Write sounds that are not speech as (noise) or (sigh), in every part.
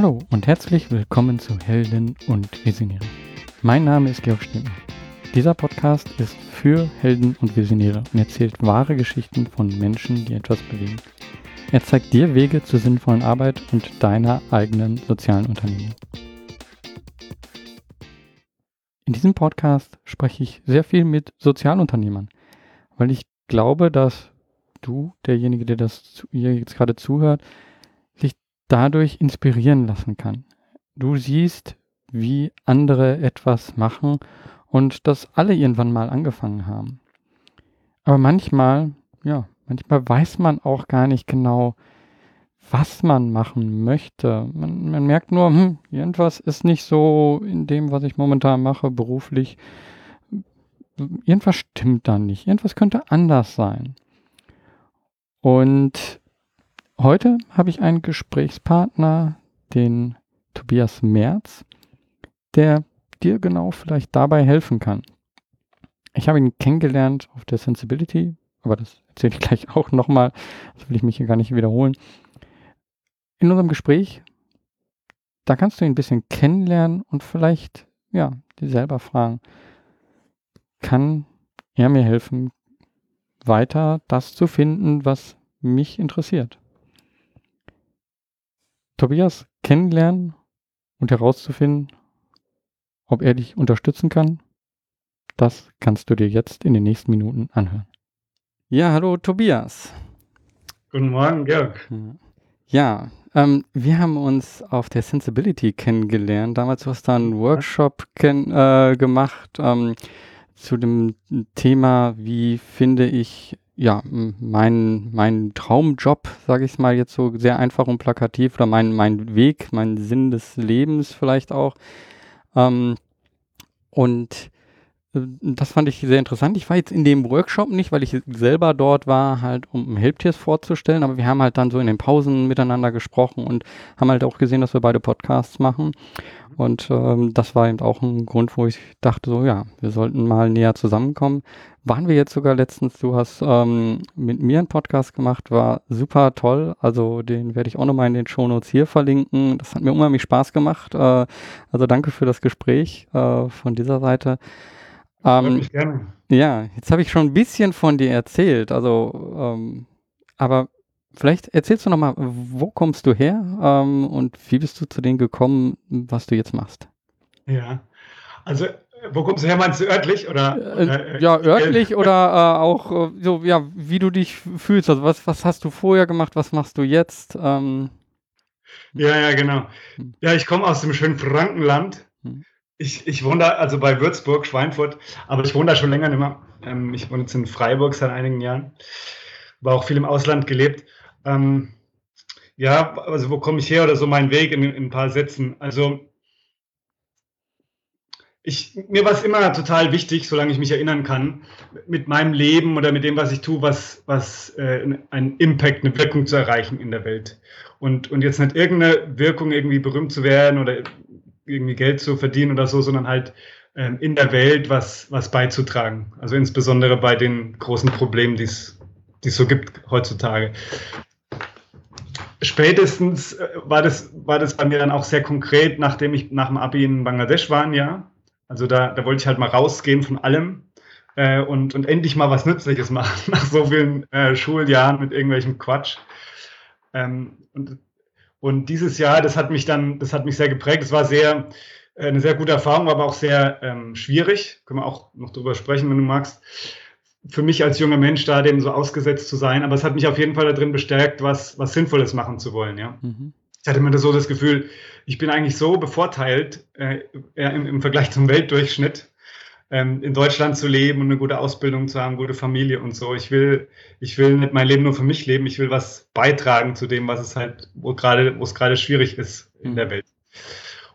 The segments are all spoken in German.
Hallo und herzlich willkommen zu Helden und Visionäre. Mein Name ist Georg Stimmel. Dieser Podcast ist für Helden und Visionäre und erzählt wahre Geschichten von Menschen, die etwas bewegen. Er zeigt dir Wege zur sinnvollen Arbeit und deiner eigenen sozialen Unternehmung. In diesem Podcast spreche ich sehr viel mit Sozialunternehmern, weil ich glaube, dass du, derjenige, der das hier jetzt gerade zuhört, dadurch inspirieren lassen kann. Du siehst, wie andere etwas machen und dass alle irgendwann mal angefangen haben. Aber manchmal, ja, manchmal weiß man auch gar nicht genau, was man machen möchte. Man, man merkt nur, hm, irgendwas ist nicht so in dem, was ich momentan mache, beruflich. Irgendwas stimmt da nicht. Irgendwas könnte anders sein. Und heute habe ich einen Gesprächspartner, den Tobias Merz, der dir genau vielleicht dabei helfen kann. Ich habe ihn kennengelernt auf der Sensibility, aber das erzähle ich (laughs) gleich auch nochmal. Das will ich mich hier gar nicht wiederholen. In unserem Gespräch, da kannst du ihn ein bisschen kennenlernen und vielleicht, ja, dir selber fragen, kann er mir helfen, weiter das zu finden, was mich interessiert. Tobias kennenlernen und herauszufinden, ob er dich unterstützen kann, das kannst du dir jetzt in den nächsten Minuten anhören. Ja, hallo Tobias. Guten Morgen, Georg. Ja, ähm, wir haben uns auf der Sensibility kennengelernt. Damals hast du einen Workshop äh, gemacht ähm, zu dem Thema, wie finde ich ja, mein, mein Traumjob, sage ich mal jetzt so sehr einfach und plakativ, oder mein, mein Weg, mein Sinn des Lebens vielleicht auch. Ähm, und äh, das fand ich sehr interessant. Ich war jetzt in dem Workshop nicht, weil ich selber dort war, halt um Helptiers vorzustellen, aber wir haben halt dann so in den Pausen miteinander gesprochen und haben halt auch gesehen, dass wir beide Podcasts machen. Und ähm, das war eben auch ein Grund, wo ich dachte, so ja, wir sollten mal näher zusammenkommen. Waren wir jetzt sogar letztens, du hast ähm, mit mir einen Podcast gemacht, war super toll. Also den werde ich auch nochmal in den Shownotes hier verlinken. Das hat mir unheimlich Spaß gemacht. Äh, also danke für das Gespräch äh, von dieser Seite. Ähm, gerne. Ja, jetzt habe ich schon ein bisschen von dir erzählt. Also, ähm, aber vielleicht erzählst du nochmal, wo kommst du her ähm, und wie bist du zu dem gekommen, was du jetzt machst? Ja, also wo kommst du her? Meinst du örtlich oder? Äh, äh, ja, örtlich oder äh, auch äh, so, ja, wie du dich fühlst. Also was, was hast du vorher gemacht? Was machst du jetzt? Ähm, ja, ja, genau. Hm. Ja, ich komme aus dem schönen Frankenland. Hm. Ich, ich wohne da, also bei Würzburg, Schweinfurt, aber ich wohne da schon länger nicht mehr. Ähm, ich wohne jetzt in Freiburg seit einigen Jahren. War auch viel im Ausland gelebt. Ähm, ja, also wo komme ich her oder so mein Weg in, in ein paar Sätzen. Also ich, mir war es immer total wichtig, solange ich mich erinnern kann, mit meinem Leben oder mit dem, was ich tue, was, was äh, einen Impact, eine Wirkung zu erreichen in der Welt. Und, und jetzt nicht irgendeine Wirkung, irgendwie berühmt zu werden oder irgendwie Geld zu verdienen oder so, sondern halt äh, in der Welt was, was beizutragen. Also insbesondere bei den großen Problemen, die es so gibt heutzutage spätestens äh, war das, war das bei mir dann auch sehr konkret, nachdem ich nach dem Abi in Bangladesch war Jahr. Also da, da wollte ich halt mal rausgehen von allem äh, und, und endlich mal was Nützliches machen, (laughs) nach so vielen äh, Schuljahren mit irgendwelchem Quatsch. Ähm, und, und dieses Jahr, das hat mich dann, das hat mich sehr geprägt. Es war sehr, äh, eine sehr gute Erfahrung, aber auch sehr ähm, schwierig. Können wir auch noch drüber sprechen, wenn du magst für mich als junger Mensch da dem so ausgesetzt zu sein, aber es hat mich auf jeden Fall darin bestärkt, was, was Sinnvolles machen zu wollen, ja. Mhm. Ich hatte mir so das Gefühl, ich bin eigentlich so bevorteilt äh, im, im, Vergleich zum Weltdurchschnitt, ähm, in Deutschland zu leben und eine gute Ausbildung zu haben, gute Familie und so. Ich will, ich will nicht mein Leben nur für mich leben, ich will was beitragen zu dem, was es halt, wo gerade, wo es gerade schwierig ist in mhm. der Welt.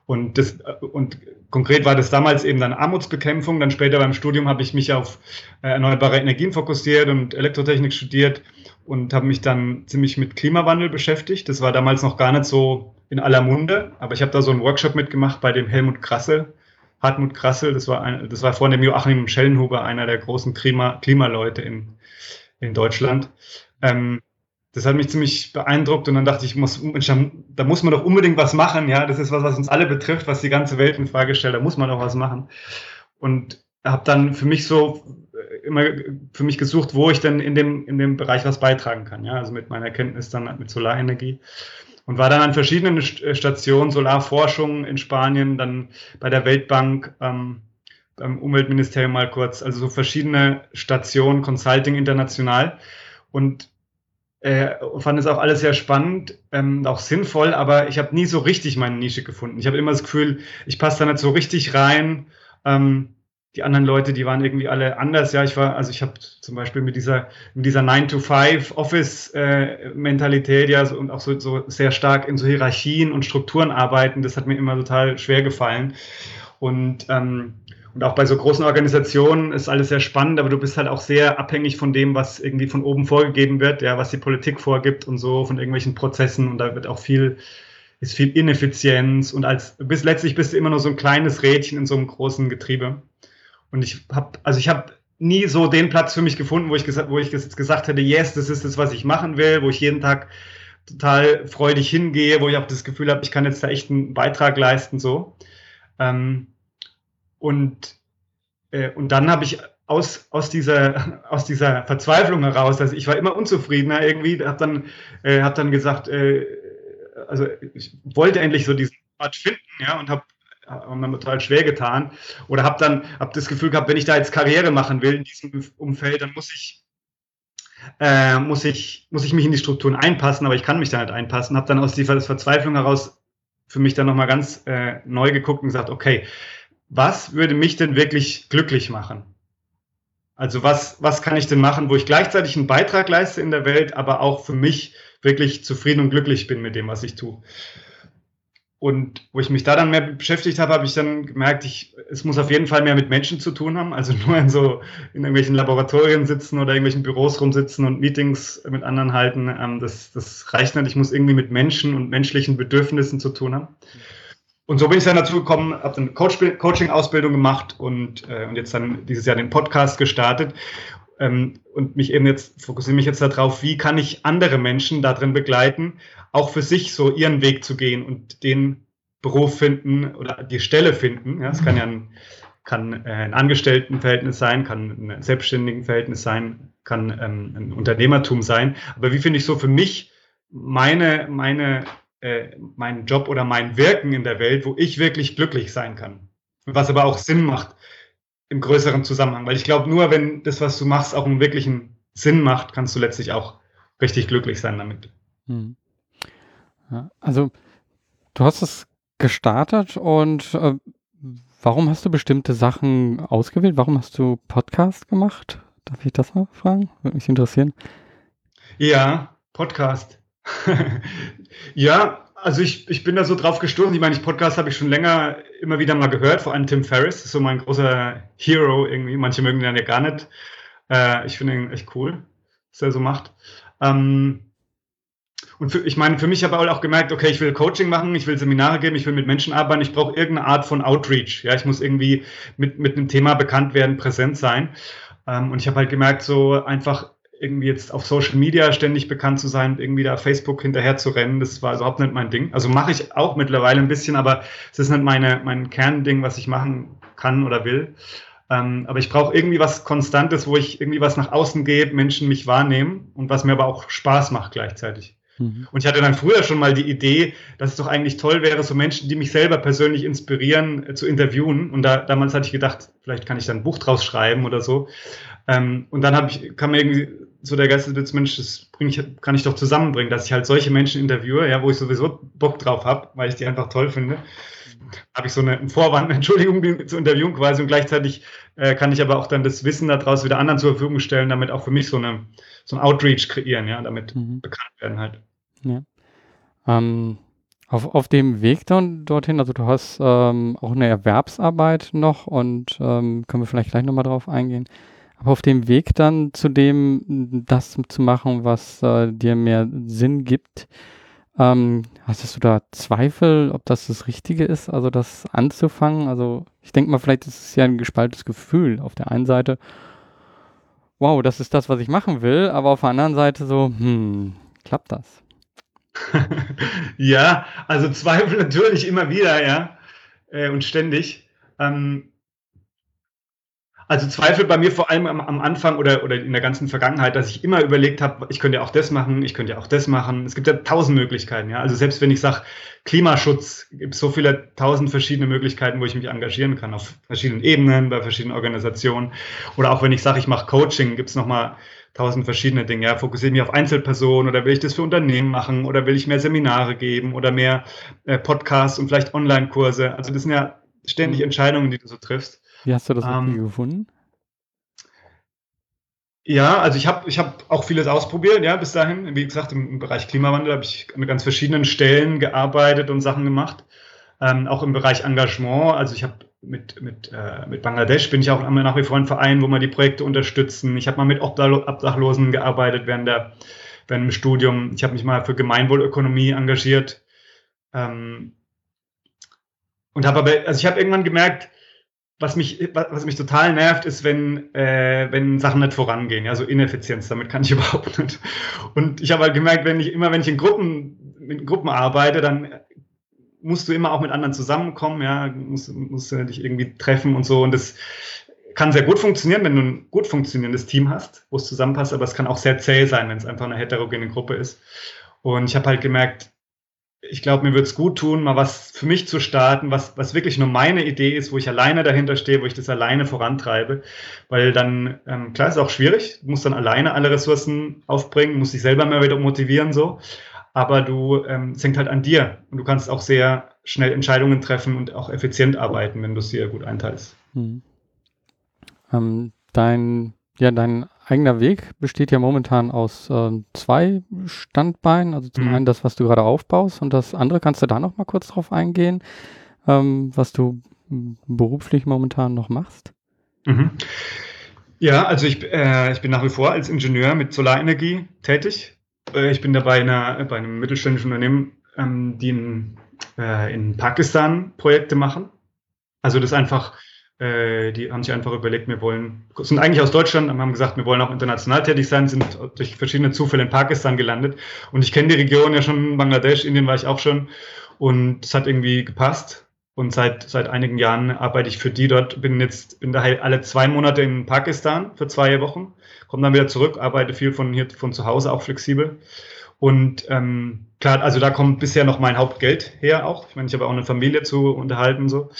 Und, das, und konkret war das damals eben dann Armutsbekämpfung. Dann später beim Studium habe ich mich auf äh, erneuerbare Energien fokussiert und Elektrotechnik studiert und habe mich dann ziemlich mit Klimawandel beschäftigt. Das war damals noch gar nicht so in aller Munde, aber ich habe da so einen Workshop mitgemacht bei dem Helmut Krassel, Hartmut Krassel, das war, ein, das war vor dem Joachim Schellenhuber, einer der großen Klima, Klimaleute in, in Deutschland. Ähm, das hat mich ziemlich beeindruckt und dann dachte ich, muss, da muss man doch unbedingt was machen. Ja, das ist was, was uns alle betrifft, was die ganze Welt in Frage stellt. Da muss man doch was machen. Und habe dann für mich so immer für mich gesucht, wo ich denn in dem, in dem Bereich was beitragen kann. Ja, also mit meiner Erkenntnis dann mit Solarenergie. Und war dann an verschiedenen Stationen, Solarforschung in Spanien, dann bei der Weltbank, ähm, beim Umweltministerium mal kurz, also so verschiedene Stationen, Consulting international. Und äh, fand es auch alles sehr spannend, ähm, auch sinnvoll, aber ich habe nie so richtig meine Nische gefunden. Ich habe immer das Gefühl, ich passe da nicht so richtig rein. Ähm, die anderen Leute, die waren irgendwie alle anders. Ja, ich war, also ich habe zum Beispiel mit dieser, mit dieser 9-to-5-Office-Mentalität, äh, ja, so, und auch so, so sehr stark in so Hierarchien und Strukturen arbeiten, das hat mir immer total schwer gefallen. Und ähm, und auch bei so großen Organisationen ist alles sehr spannend, aber du bist halt auch sehr abhängig von dem, was irgendwie von oben vorgegeben wird, ja, was die Politik vorgibt und so, von irgendwelchen Prozessen. Und da wird auch viel, ist viel Ineffizienz. Und als bis letztlich bist du immer nur so ein kleines Rädchen in so einem großen Getriebe. Und ich habe, also ich habe nie so den Platz für mich gefunden, wo ich gesagt, wo ich gesagt hätte, yes, das ist das, was ich machen will, wo ich jeden Tag total freudig hingehe, wo ich auch das Gefühl habe, ich kann jetzt da echt einen Beitrag leisten, so. Ähm, und, äh, und dann habe ich aus, aus, dieser, (laughs) aus dieser Verzweiflung heraus, also ich war immer unzufriedener irgendwie, habe dann, äh, hab dann gesagt, äh, also ich wollte endlich so diesen Ort finden, ja, und habe haben mir total schwer getan oder habe dann hab das Gefühl gehabt, wenn ich da jetzt Karriere machen will in diesem Umfeld, dann muss ich äh, muss ich muss ich mich in die Strukturen einpassen, aber ich kann mich da nicht einpassen. Habe dann aus dieser Verzweiflung heraus für mich dann nochmal ganz äh, neu geguckt und gesagt, okay, was würde mich denn wirklich glücklich machen? Also was, was kann ich denn machen, wo ich gleichzeitig einen Beitrag leiste in der Welt, aber auch für mich wirklich zufrieden und glücklich bin mit dem, was ich tue. Und wo ich mich da dann mehr beschäftigt habe, habe ich dann gemerkt, ich, es muss auf jeden Fall mehr mit Menschen zu tun haben. Also (laughs) nur in so in irgendwelchen Laboratorien sitzen oder irgendwelchen Büros rumsitzen und Meetings mit anderen halten. Ähm, das, das reicht nicht. Ich muss irgendwie mit Menschen und menschlichen Bedürfnissen zu tun haben. Und so bin ich dann dazu gekommen, habe dann Coach, Coaching-Ausbildung gemacht und, äh, und jetzt dann dieses Jahr den Podcast gestartet und mich eben jetzt fokussiere mich jetzt darauf, wie kann ich andere Menschen darin begleiten, auch für sich so ihren Weg zu gehen und den Beruf finden oder die Stelle finden. Ja, es kann ja ein, kann äh, ein Angestelltenverhältnis sein, kann ein Selbstständigenverhältnis sein, kann ähm, ein Unternehmertum sein. Aber wie finde ich so für mich meine, meine äh, meinen Job oder mein Wirken in der Welt, wo ich wirklich glücklich sein kann. Was aber auch Sinn macht im größeren Zusammenhang. Weil ich glaube, nur wenn das, was du machst, auch einen wirklichen Sinn macht, kannst du letztlich auch richtig glücklich sein damit. Hm. Ja, also du hast es gestartet und äh, warum hast du bestimmte Sachen ausgewählt? Warum hast du Podcast gemacht? Darf ich das mal fragen? Würde mich interessieren. Ja, Podcast. (laughs) ja, also ich, ich bin da so drauf gestoßen. Ich meine, ich Podcast habe ich schon länger immer wieder mal gehört, vor allem Tim Ferriss, ist so mein großer Hero irgendwie. Manche mögen den ja gar nicht. Äh, ich finde ihn echt cool, was er so macht. Ähm, und für, ich meine, für mich habe ich auch gemerkt, okay, ich will Coaching machen, ich will Seminare geben, ich will mit Menschen arbeiten, ich brauche irgendeine Art von Outreach. Ja, ich muss irgendwie mit, mit einem Thema bekannt werden, präsent sein. Ähm, und ich habe halt gemerkt, so einfach irgendwie jetzt auf Social Media ständig bekannt zu sein, irgendwie da Facebook hinterher zu rennen, das war überhaupt nicht mein Ding. Also mache ich auch mittlerweile ein bisschen, aber es ist nicht meine, mein Kernding, was ich machen kann oder will. Ähm, aber ich brauche irgendwie was Konstantes, wo ich irgendwie was nach außen gebe, Menschen mich wahrnehmen und was mir aber auch Spaß macht gleichzeitig. Mhm. Und ich hatte dann früher schon mal die Idee, dass es doch eigentlich toll wäre, so Menschen, die mich selber persönlich inspirieren, äh, zu interviewen. Und da, damals hatte ich gedacht, vielleicht kann ich dann ein Buch draus schreiben oder so. Ähm, und dann ich, kam mir irgendwie so der Geistesblitz, Mensch, das bring ich, kann ich doch zusammenbringen, dass ich halt solche Menschen interviewe, ja, wo ich sowieso Bock drauf habe, weil ich die einfach toll finde. Habe ich so eine, einen Vorwand, (laughs) Entschuldigung, die zu interviewen quasi und gleichzeitig äh, kann ich aber auch dann das Wissen daraus wieder anderen zur Verfügung stellen, damit auch für mich so, eine, so ein Outreach kreieren, ja, damit mhm. bekannt werden halt. Ja. Ähm, auf, auf dem Weg dann dorthin, also du hast ähm, auch eine Erwerbsarbeit noch und ähm, können wir vielleicht gleich nochmal drauf eingehen. Auf dem Weg dann zu dem, das zu machen, was äh, dir mehr Sinn gibt, ähm, hast du da Zweifel, ob das das Richtige ist, also das anzufangen? Also ich denke mal, vielleicht ist es ja ein gespaltenes Gefühl. Auf der einen Seite, wow, das ist das, was ich machen will, aber auf der anderen Seite so, hm, Klappt das? (laughs) ja, also Zweifel natürlich immer wieder, ja, äh, und ständig. Ähm, also Zweifel bei mir vor allem am, am, Anfang oder, oder in der ganzen Vergangenheit, dass ich immer überlegt habe, ich könnte ja auch das machen, ich könnte ja auch das machen. Es gibt ja tausend Möglichkeiten, ja. Also selbst wenn ich sage, Klimaschutz, gibt es so viele tausend verschiedene Möglichkeiten, wo ich mich engagieren kann, auf verschiedenen Ebenen, bei verschiedenen Organisationen. Oder auch wenn ich sage, ich mache Coaching, gibt es nochmal tausend verschiedene Dinge. Ja. Fokussiere ich mich auf Einzelpersonen oder will ich das für Unternehmen machen oder will ich mehr Seminare geben oder mehr äh, Podcasts und vielleicht Online-Kurse. Also das sind ja ständig mhm. Entscheidungen, die du so triffst. Wie hast du das ähm, gefunden? Ja, also ich habe ich hab auch vieles ausprobiert, ja, bis dahin. Wie gesagt, im, im Bereich Klimawandel habe ich an ganz verschiedenen Stellen gearbeitet und Sachen gemacht. Ähm, auch im Bereich Engagement. Also ich habe mit, mit, äh, mit Bangladesch bin ich auch nach wie vor ein Verein, wo wir die Projekte unterstützen. Ich habe mal mit Obdachlosen gearbeitet während, der, während dem Studium. Ich habe mich mal für Gemeinwohlökonomie engagiert. Ähm, und habe aber, also ich habe irgendwann gemerkt, was mich, was mich total nervt, ist, wenn, äh, wenn Sachen nicht vorangehen, ja, so Ineffizienz, damit kann ich (laughs) überhaupt nicht. Und ich habe halt gemerkt, wenn ich immer, wenn ich in Gruppen, in Gruppen arbeite, dann musst du immer auch mit anderen zusammenkommen, ja, musst, musst du dich irgendwie treffen und so. Und das kann sehr gut funktionieren, wenn du ein gut funktionierendes Team hast, wo es zusammenpasst, aber es kann auch sehr zäh sein, wenn es einfach eine heterogene Gruppe ist. Und ich habe halt gemerkt, ich glaube, mir würde es gut tun, mal was für mich zu starten, was, was wirklich nur meine Idee ist, wo ich alleine dahinter stehe, wo ich das alleine vorantreibe. Weil dann, ähm, klar, ist auch schwierig, du musst dann alleine alle Ressourcen aufbringen, musst dich selber mehr wieder motivieren, so aber du, ähm, es hängt halt an dir und du kannst auch sehr schnell Entscheidungen treffen und auch effizient arbeiten, wenn du es dir gut einteilst. Hm. Ähm, dein, ja, dein eigener Weg besteht ja momentan aus äh, zwei Standbeinen. Also zum mhm. einen das, was du gerade aufbaust und das andere, kannst du da noch mal kurz drauf eingehen, ähm, was du beruflich momentan noch machst? Mhm. Ja, also ich, äh, ich bin nach wie vor als Ingenieur mit Solarenergie tätig äh, ich bin dabei einer, bei einem mittelständischen Unternehmen, ähm, die in, äh, in Pakistan Projekte machen. Also das einfach, die haben sich einfach überlegt, wir wollen, sind eigentlich aus Deutschland, haben gesagt, wir wollen auch international tätig sein, sind durch verschiedene Zufälle in Pakistan gelandet. Und ich kenne die Region ja schon, Bangladesch, Indien war ich auch schon. Und es hat irgendwie gepasst. Und seit, seit einigen Jahren arbeite ich für die dort, bin jetzt, bin daher alle zwei Monate in Pakistan für zwei Wochen komme dann wieder zurück, arbeite viel von hier von zu Hause auch flexibel. Und ähm, klar, also da kommt bisher noch mein Hauptgeld her auch. Ich meine, ich habe auch eine Familie zu unterhalten so.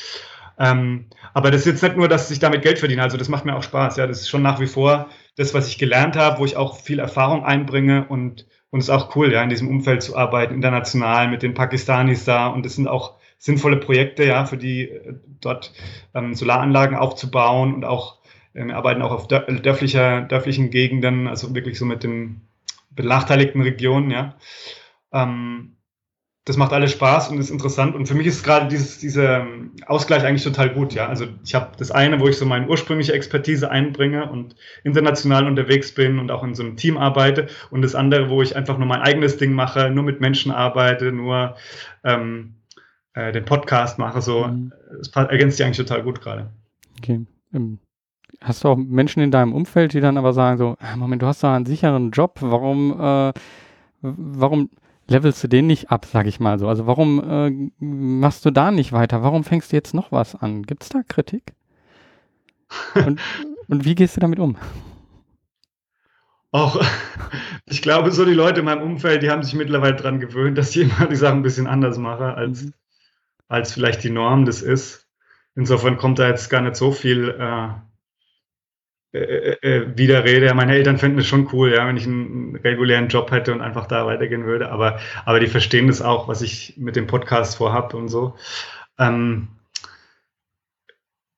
Ähm, aber das ist jetzt nicht nur, dass ich damit Geld verdiene, also das macht mir auch Spaß. Ja, das ist schon nach wie vor das, was ich gelernt habe, wo ich auch viel Erfahrung einbringe und und es ist auch cool, ja, in diesem Umfeld zu arbeiten, international mit den Pakistanis da. Und das sind auch sinnvolle Projekte, ja, für die äh, dort ähm, Solaranlagen aufzubauen und auch wir ähm, arbeiten auch auf dörflicher, dörflichen Gegenden, also wirklich so mit den benachteiligten Regionen, ja. Ähm, das macht alles Spaß und ist interessant. Und für mich ist gerade dieses, dieser Ausgleich eigentlich total gut, ja. Also ich habe das eine, wo ich so meine ursprüngliche Expertise einbringe und international unterwegs bin und auch in so einem Team arbeite. Und das andere, wo ich einfach nur mein eigenes Ding mache, nur mit Menschen arbeite, nur ähm, äh, den Podcast mache. So, mhm. es ergänzt sich eigentlich total gut gerade. Okay. Um Hast du auch Menschen in deinem Umfeld, die dann aber sagen so, ah, Moment, du hast da einen sicheren Job, warum, äh, warum levelst du den nicht ab, sag ich mal so? Also warum äh, machst du da nicht weiter? Warum fängst du jetzt noch was an? Gibt es da Kritik? (laughs) Und, und wie gehst du damit um? Auch, (laughs) ich glaube, so die Leute in meinem Umfeld, die haben sich mittlerweile daran gewöhnt, dass ich immer die Sachen ein bisschen anders mache, als, mhm. als vielleicht die Norm das ist. Insofern kommt da jetzt gar nicht so viel äh, äh, äh, äh. Meine Eltern finden es schon cool, ja, wenn ich einen regulären Job hätte und einfach da weitergehen würde. Aber, aber die verstehen das auch, was ich mit dem Podcast vorhab und so. Ähm,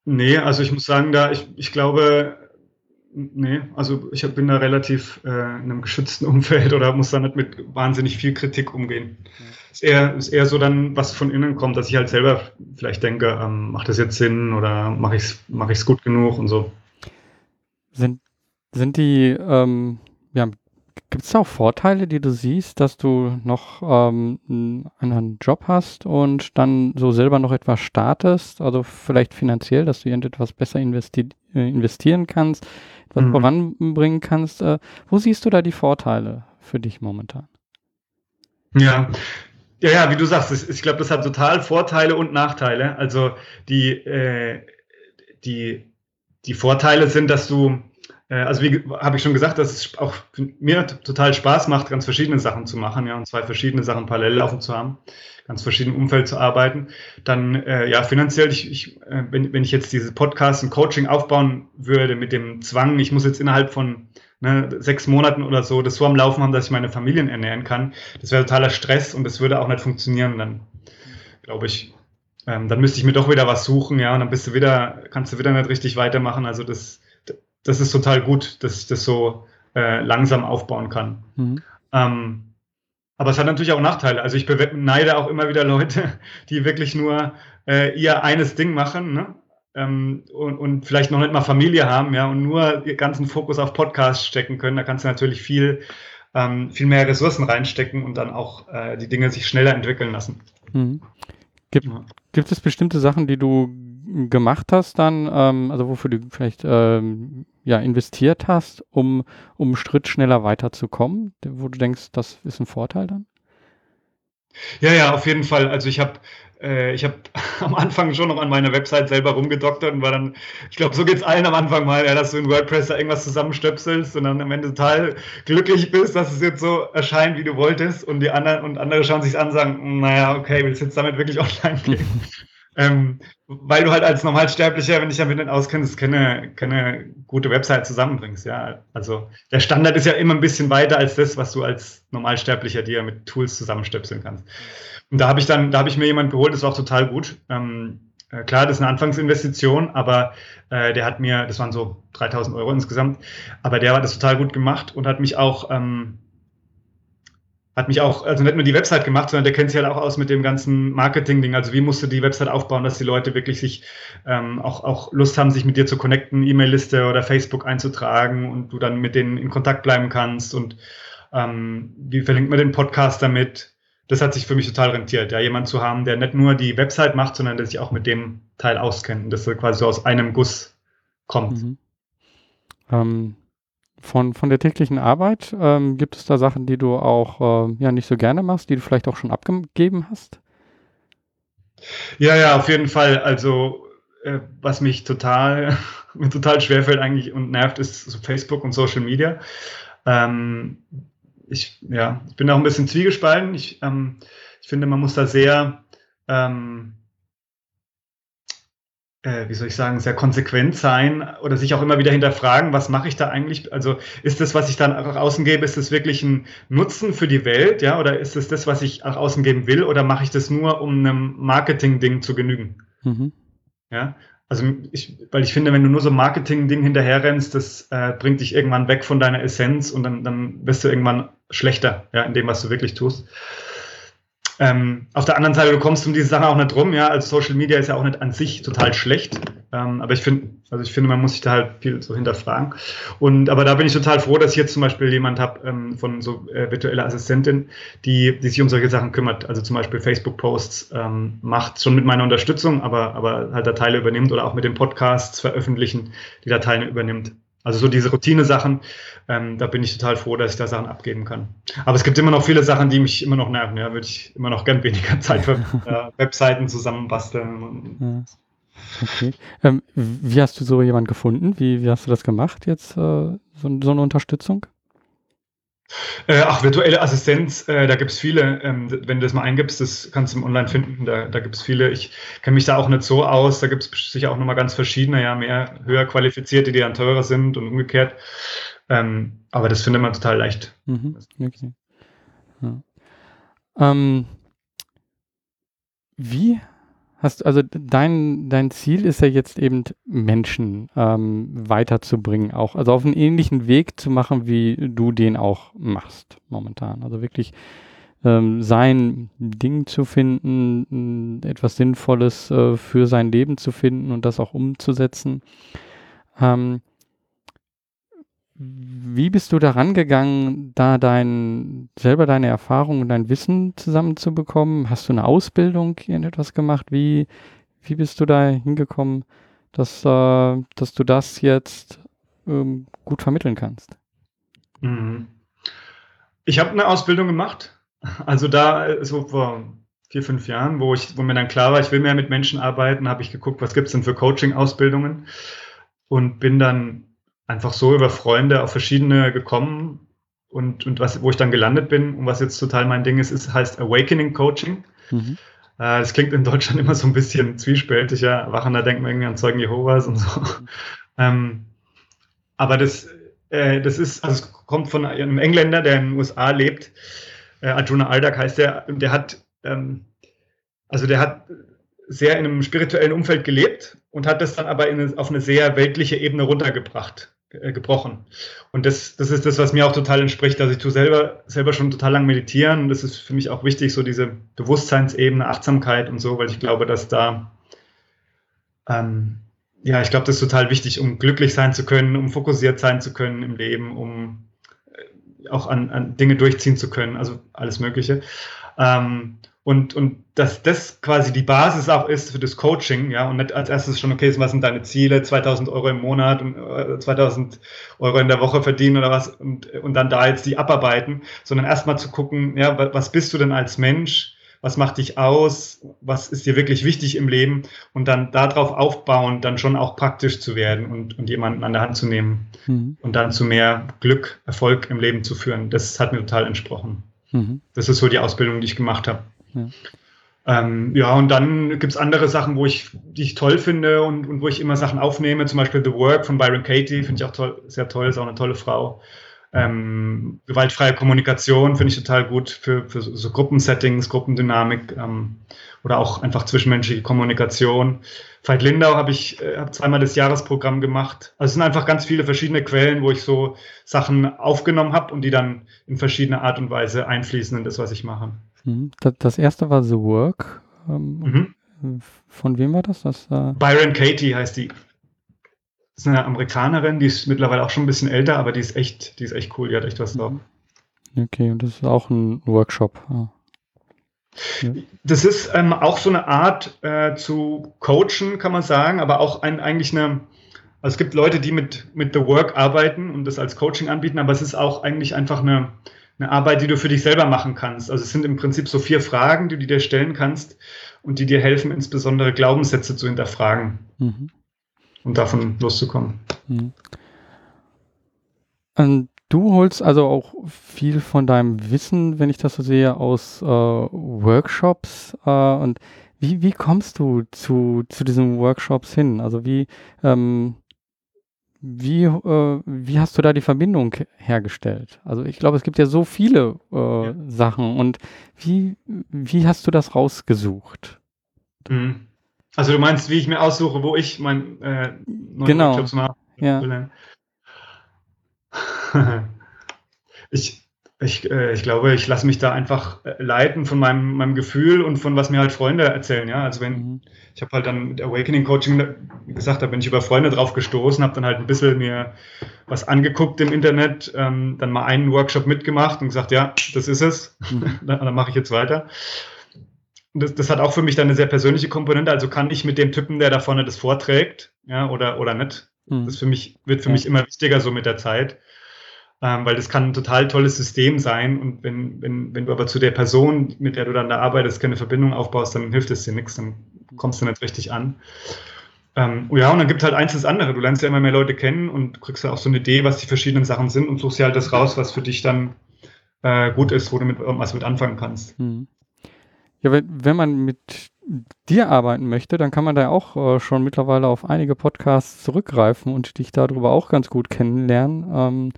nee, also ich muss sagen, da, ich, ich glaube, nee, also ich bin da relativ äh, in einem geschützten (laughs) Umfeld oder muss da nicht mit wahnsinnig viel Kritik umgehen. Ist eher, ist eher so dann, was von innen kommt, dass ich halt selber vielleicht denke, ähm, macht das jetzt Sinn oder mache ich es mach ich's gut genug und so. Sind, sind die, ähm, ja, gibt es auch Vorteile, die du siehst, dass du noch ähm, einen anderen Job hast und dann so selber noch etwas startest, also vielleicht finanziell, dass du irgendetwas besser investi äh, investieren kannst, etwas mhm. voranbringen kannst. Äh, wo siehst du da die Vorteile für dich momentan? Ja, ja, ja, wie du sagst, ich glaube, das hat total Vorteile und Nachteile. Also die, äh, die, die Vorteile sind, dass du, äh, also wie habe ich schon gesagt, dass es auch mir total Spaß macht, ganz verschiedene Sachen zu machen, ja, und zwei verschiedene Sachen parallel laufen zu haben, ganz verschiedenen Umfeld zu arbeiten. Dann, äh, ja, finanziell, ich, ich, äh, wenn, wenn ich jetzt dieses Podcast und Coaching aufbauen würde mit dem Zwang, ich muss jetzt innerhalb von ne, sechs Monaten oder so das so am Laufen haben, dass ich meine Familien ernähren kann, das wäre totaler Stress und das würde auch nicht funktionieren. Dann glaube ich, ähm, dann müsste ich mir doch wieder was suchen, ja, und dann bist du wieder, kannst du wieder nicht richtig weitermachen. Also das, das ist total gut, dass ich das so äh, langsam aufbauen kann. Mhm. Ähm, aber es hat natürlich auch Nachteile. Also ich beneide auch immer wieder Leute, (laughs) die wirklich nur äh, ihr eines Ding machen, ne? ähm, und, und, vielleicht noch nicht mal Familie haben, ja, und nur ihr ganzen Fokus auf Podcasts stecken können, da kannst du natürlich viel, ähm, viel mehr Ressourcen reinstecken und dann auch äh, die Dinge sich schneller entwickeln lassen. Mhm. Gibt, ja. Gibt es bestimmte Sachen, die du gemacht hast dann, ähm, also wofür du vielleicht ähm, ja, investiert hast, um, um einen Schritt schneller weiterzukommen, wo du denkst, das ist ein Vorteil dann? Ja, ja, auf jeden Fall. Also ich habe äh, ich habe (laughs) am Anfang schon noch an meiner Website selber rumgedoktert und war dann, ich glaube, so geht es allen am Anfang mal, ja, dass du in WordPress da irgendwas zusammenstöpselst und dann am Ende total glücklich bist, dass es jetzt so erscheint, wie du wolltest und die anderen und andere schauen sich an und sagen, naja, okay, willst du jetzt damit wirklich (laughs) online gehen? (laughs) ähm, weil du halt als Normalsterblicher, wenn ich damit nicht auskennst, keine, keine gute Website zusammenbringst. Ja, also der Standard ist ja immer ein bisschen weiter als das, was du als Normalsterblicher dir mit Tools zusammenstöpseln kannst. Und da habe ich dann, da habe ich mir jemand geholt, das war auch total gut. Ähm, äh, klar, das ist eine Anfangsinvestition, aber äh, der hat mir, das waren so 3000 Euro insgesamt, aber der hat das total gut gemacht und hat mich auch, ähm, hat mich auch, also nicht nur die Website gemacht, sondern der kennt sich halt auch aus mit dem ganzen Marketing-Ding. Also wie musst du die Website aufbauen, dass die Leute wirklich sich ähm, auch, auch Lust haben, sich mit dir zu connecten, E-Mail-Liste oder Facebook einzutragen und du dann mit denen in Kontakt bleiben kannst und ähm, wie verlinkt man den Podcast damit? Das hat sich für mich total rentiert, ja, jemand zu haben, der nicht nur die Website macht, sondern der sich auch mit dem Teil auskennt und das quasi so aus einem Guss kommt. Mhm. Ähm, von, von der täglichen Arbeit ähm, gibt es da Sachen, die du auch äh, ja nicht so gerne machst, die du vielleicht auch schon abgegeben hast? Ja, ja, auf jeden Fall. Also äh, was mich total, (laughs) mir total schwerfällt eigentlich und nervt, ist so Facebook und Social Media. Ähm, ich, ja, ich bin auch ein bisschen zwiegespalten. Ich, ähm, ich finde, man muss da sehr, ähm, äh, wie soll ich sagen, sehr konsequent sein oder sich auch immer wieder hinterfragen, was mache ich da eigentlich? Also ist das, was ich dann auch außen gebe, ist das wirklich ein Nutzen für die Welt, ja, oder ist es das, das, was ich auch außen geben will, oder mache ich das nur, um einem Marketing-Ding zu genügen? Mhm. Ja, also ich, weil ich finde, wenn du nur so Marketing-Ding hinterherrennst, das äh, bringt dich irgendwann weg von deiner Essenz und dann, dann wirst du irgendwann schlechter, ja, in dem, was du wirklich tust. Ähm, auf der anderen Seite, du kommst um diese Sache auch nicht rum, ja. Also Social Media ist ja auch nicht an sich total schlecht. Ähm, aber ich finde, also ich finde, man muss sich da halt viel so hinterfragen. Und aber da bin ich total froh, dass ich jetzt zum Beispiel jemand habe ähm, von so äh, virtueller Assistentin, die, die sich um solche Sachen kümmert. Also zum Beispiel Facebook-Posts ähm, macht schon mit meiner Unterstützung, aber, aber halt Dateile übernimmt oder auch mit den Podcasts veröffentlichen, die Dateien übernimmt. Also so diese Routine-Sachen, ähm, da bin ich total froh, dass ich da Sachen abgeben kann. Aber es gibt immer noch viele Sachen, die mich immer noch nerven. Ja, würde ich immer noch gern weniger Zeit für (laughs) äh, Webseiten zusammenbasteln. Ja. Okay. Ähm, wie hast du so jemanden gefunden? Wie, wie hast du das gemacht jetzt, äh, so, so eine Unterstützung? Äh, ach, virtuelle Assistenz, äh, da gibt es viele. Ähm, wenn du das mal eingibst, das kannst du im Online finden, da, da gibt es viele. Ich kenne mich da auch nicht so aus. Da gibt es sicher auch nochmal ganz verschiedene, ja, mehr höher qualifizierte, die dann teurer sind und umgekehrt. Ähm, aber das findet man total leicht. Mhm, okay. Ja. Ähm, wie hast also dein, dein Ziel ist ja jetzt eben Menschen ähm, weiterzubringen, auch, also auf einen ähnlichen Weg zu machen, wie du den auch machst momentan. Also wirklich ähm, sein Ding zu finden, etwas Sinnvolles äh, für sein Leben zu finden und das auch umzusetzen. Ähm, wie bist du daran gegangen, da dein, selber deine Erfahrungen und dein Wissen zusammenzubekommen? Hast du eine Ausbildung in etwas gemacht? Wie, wie bist du da hingekommen, dass, äh, dass du das jetzt ähm, gut vermitteln kannst? Mhm. Ich habe eine Ausbildung gemacht Also da, so vor vier, fünf Jahren, wo, ich, wo mir dann klar war, ich will mehr mit Menschen arbeiten, habe ich geguckt, was gibt es denn für Coaching-Ausbildungen und bin dann einfach so über Freunde auf verschiedene gekommen und, und was, wo ich dann gelandet bin und was jetzt total mein Ding ist, ist heißt Awakening Coaching. Mhm. Äh, das klingt in Deutschland (laughs) immer so ein bisschen zwiespältig, ja. Erwachender denkt man irgendwie an Zeugen Jehovas und so. Mhm. Ähm, aber das, äh, das ist, also es kommt von einem Engländer, der in den USA lebt. Äh, Arjuna Aldak heißt der, der hat, ähm, also der hat sehr in einem spirituellen Umfeld gelebt und hat das dann aber in, auf eine sehr weltliche Ebene runtergebracht, äh, gebrochen. Und das, das ist das, was mir auch total entspricht. Also ich tue selber, selber schon total lang meditieren und das ist für mich auch wichtig, so diese Bewusstseinsebene, Achtsamkeit und so, weil ich glaube, dass da, ähm, ja, ich glaube, das ist total wichtig, um glücklich sein zu können, um fokussiert sein zu können im Leben, um äh, auch an, an Dinge durchziehen zu können, also alles Mögliche. Ähm, und, und dass das quasi die Basis auch ist für das Coaching, ja, und nicht als erstes schon, okay, was sind deine Ziele, 2000 Euro im Monat und äh, 2000 Euro in der Woche verdienen oder was, und, und dann da jetzt die abarbeiten, sondern erstmal zu gucken, ja, was bist du denn als Mensch, was macht dich aus, was ist dir wirklich wichtig im Leben und dann darauf aufbauen, dann schon auch praktisch zu werden und, und jemanden an der Hand zu nehmen mhm. und dann zu mehr Glück, Erfolg im Leben zu führen. Das hat mir total entsprochen. Mhm. Das ist so die Ausbildung, die ich gemacht habe. Ja. Ähm, ja, und dann gibt es andere Sachen, wo ich, die ich toll finde und, und, wo ich immer Sachen aufnehme, zum Beispiel The Work von Byron Katie, finde ich auch toll, sehr toll, ist auch eine tolle Frau. Ähm, gewaltfreie Kommunikation finde ich total gut für, für so, Gruppensettings, Gruppendynamik ähm, oder auch einfach zwischenmenschliche Kommunikation. Veit Lindau habe ich äh, hab zweimal das Jahresprogramm gemacht. Also es sind einfach ganz viele verschiedene Quellen, wo ich so Sachen aufgenommen habe und die dann in verschiedene Art und Weise einfließen in das, was ich mache. Mhm. Das erste war The Work. Ähm, mhm. Von wem war das? das äh Byron Katie heißt die. Das ist eine Amerikanerin, die ist mittlerweile auch schon ein bisschen älter, aber die ist echt, die ist echt cool, die hat echt was drauf. Okay, und das ist auch ein Workshop. Ah. Ja. Das ist ähm, auch so eine Art äh, zu coachen, kann man sagen, aber auch ein, eigentlich eine, also es gibt Leute, die mit, mit The Work arbeiten und das als Coaching anbieten, aber es ist auch eigentlich einfach eine, eine Arbeit, die du für dich selber machen kannst. Also es sind im Prinzip so vier Fragen, die du dir stellen kannst und die dir helfen, insbesondere Glaubenssätze zu hinterfragen mhm. und davon loszukommen. Mhm. Und du holst also auch viel von deinem Wissen, wenn ich das so sehe, aus äh, Workshops. Äh, und wie, wie kommst du zu, zu diesen Workshops hin? Also wie, ähm, wie, äh, wie hast du da die Verbindung hergestellt? Also ich glaube, es gibt ja so viele äh, ja. Sachen und wie, wie hast du das rausgesucht? Mhm. Also du meinst, wie ich mir aussuche, wo ich mein äh, genau. Workshops mache? Ja. (laughs) ich, ich, äh, ich glaube, ich lasse mich da einfach äh, leiten von meinem, meinem Gefühl und von was mir halt Freunde erzählen. Ja, also wenn mhm. ich habe halt dann mit Awakening Coaching, gesagt, da bin ich über Freunde drauf gestoßen, habe dann halt ein bisschen mir was angeguckt im Internet, ähm, dann mal einen Workshop mitgemacht und gesagt, ja, das ist es, mhm. (laughs) dann, dann mache ich jetzt weiter. Das, das, hat auch für mich dann eine sehr persönliche Komponente. Also kann ich mit dem Typen, der da vorne das vorträgt, ja, oder, oder nicht. Mhm. Das für mich, wird für ja. mich immer wichtiger so mit der Zeit ähm, weil das kann ein total tolles System sein. Und wenn, wenn, wenn du aber zu der Person, mit der du dann da arbeitest, keine Verbindung aufbaust, dann hilft es dir nichts, dann kommst du nicht richtig an. Ähm, ja, und dann gibt es halt eins das andere. Du lernst ja immer mehr Leute kennen und kriegst ja auch so eine Idee, was die verschiedenen Sachen sind und suchst ja halt das raus, was für dich dann äh, gut ist, wo du mit was mit anfangen kannst. Hm. Ja, wenn, wenn man mit dir arbeiten möchte, dann kann man da auch äh, schon mittlerweile auf einige Podcasts zurückgreifen und dich darüber auch ganz gut kennenlernen. Ähm,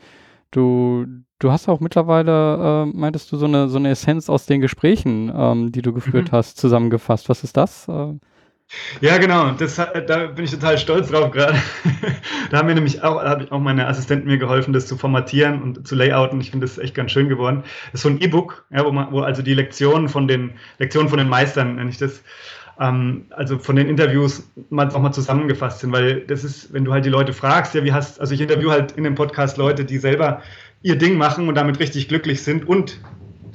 Du, du hast auch mittlerweile, äh, meintest du, so eine, so eine Essenz aus den Gesprächen, ähm, die du geführt mhm. hast, zusammengefasst. Was ist das? Äh, ja, genau. Das, da bin ich total stolz drauf gerade. (laughs) da haben mir nämlich auch, habe ich auch meine Assistenten mir geholfen, das zu formatieren und zu layouten. Ich finde das echt ganz schön geworden. Das ist so ein E-Book, ja, wo, man, wo also die Lektionen von den Lektionen von den Meistern, nenne ich das, ähm, also von den Interviews mal, auch mal zusammengefasst sind, weil das ist, wenn du halt die Leute fragst, ja, wie hast, also ich interview halt in dem Podcast Leute, die selber ihr Ding machen und damit richtig glücklich sind und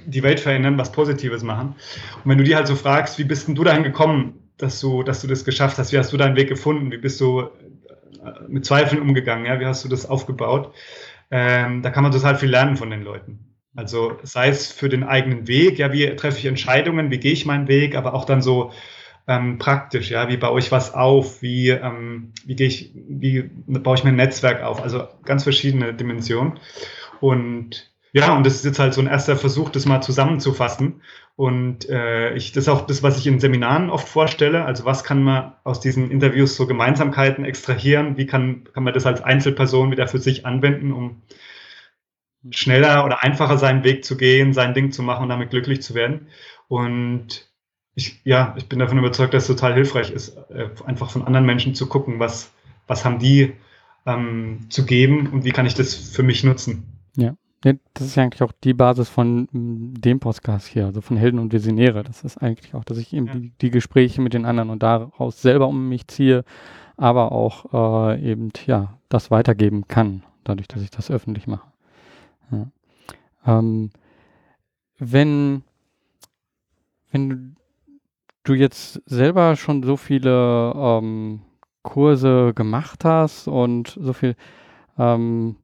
die Welt verändern, was Positives machen. Und wenn du die halt so fragst, wie bist denn du dahin gekommen, dass du, dass du das geschafft hast, wie hast du deinen Weg gefunden, wie bist du äh, mit Zweifeln umgegangen, ja, wie hast du das aufgebaut, ähm, da kann man total viel lernen von den Leuten. Also sei es für den eigenen Weg, ja, wie treffe ich Entscheidungen, wie gehe ich meinen Weg, aber auch dann so ähm, praktisch, ja, wie baue ich was auf, wie, ähm, wie gehe ich, wie baue ich mein Netzwerk auf, also ganz verschiedene Dimensionen. Und ja, und das ist jetzt halt so ein erster Versuch, das mal zusammenzufassen. Und äh, ich, das ist auch das, was ich in Seminaren oft vorstelle. Also was kann man aus diesen Interviews so Gemeinsamkeiten extrahieren? Wie kann, kann man das als Einzelperson wieder für sich anwenden, um schneller oder einfacher seinen Weg zu gehen, sein Ding zu machen und damit glücklich zu werden? Und ich, ja, ich bin davon überzeugt, dass es total hilfreich ist, äh, einfach von anderen Menschen zu gucken, was, was haben die ähm, zu geben und wie kann ich das für mich nutzen. Ja. das ist ja eigentlich auch die Basis von mm, dem Podcast hier, also von Helden und Visionäre. Das ist eigentlich auch, dass ich eben ja. die, die, Gespräche mit den anderen und daraus selber um mich ziehe, aber auch äh, eben, ja, das weitergeben kann, dadurch, dass ich das öffentlich mache. Ja. Ähm, wenn, wenn du jetzt selber schon so viele ähm, Kurse gemacht hast und so viel, ähm,